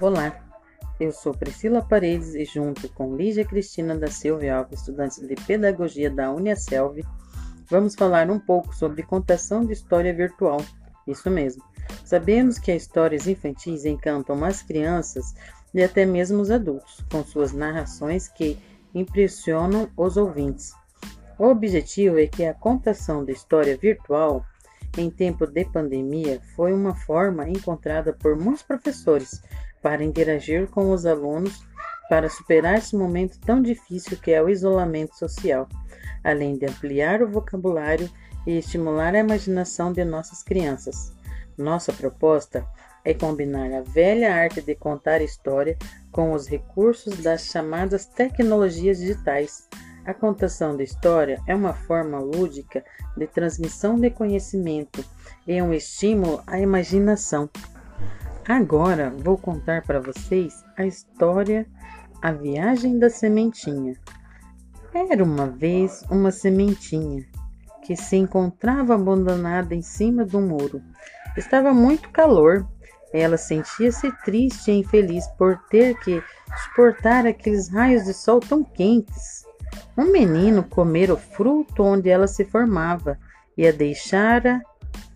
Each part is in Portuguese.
Olá, eu sou Priscila Paredes e junto com Lígia Cristina da Silva Alves, estudante de Pedagogia da Uniaselv, vamos falar um pouco sobre contação de história virtual. Isso mesmo. Sabemos que as histórias infantis encantam as crianças e até mesmo os adultos, com suas narrações que impressionam os ouvintes. O objetivo é que a contação da história virtual em tempo de pandemia foi uma forma encontrada por muitos professores para interagir com os alunos para superar esse momento tão difícil que é o isolamento social, além de ampliar o vocabulário e estimular a imaginação de nossas crianças. Nossa proposta é combinar a velha arte de contar história com os recursos das chamadas tecnologias digitais. A contação de história é uma forma lúdica de transmissão de conhecimento e um estímulo à imaginação. Agora vou contar para vocês a história A Viagem da Sementinha. Era uma vez uma sementinha que se encontrava abandonada em cima do muro. Estava muito calor. Ela sentia-se triste e infeliz por ter que suportar aqueles raios de sol tão quentes. Um menino comera o fruto onde ela se formava e a deixara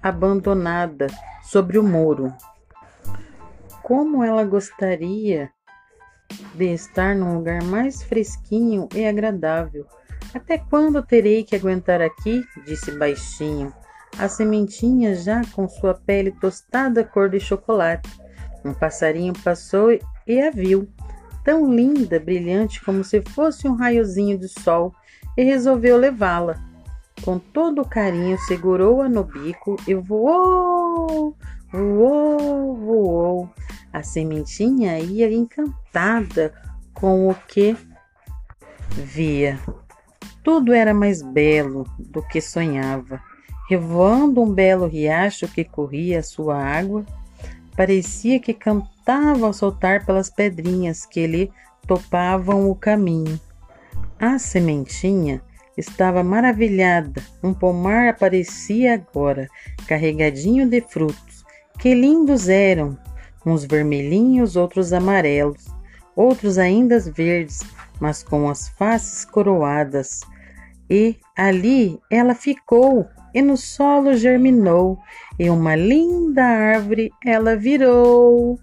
abandonada sobre o muro. Como ela gostaria de estar num lugar mais fresquinho e agradável. Até quando terei que aguentar aqui? disse baixinho. A sementinha já com sua pele tostada cor de chocolate. Um passarinho passou e a viu, tão linda, brilhante como se fosse um raiozinho de sol, e resolveu levá-la. Com todo carinho, segurou-a no bico e voou, voou, voou a sementinha ia encantada com o que via. Tudo era mais belo do que sonhava. Revoando um belo riacho que corria a sua água, parecia que cantava ao soltar pelas pedrinhas que lhe topavam o caminho. A sementinha estava maravilhada. Um pomar aparecia agora, carregadinho de frutos. Que lindos eram! uns vermelhinhos, outros amarelos, outros ainda verdes, mas com as faces coroadas. E ali ela ficou, e no solo germinou, e uma linda árvore ela virou.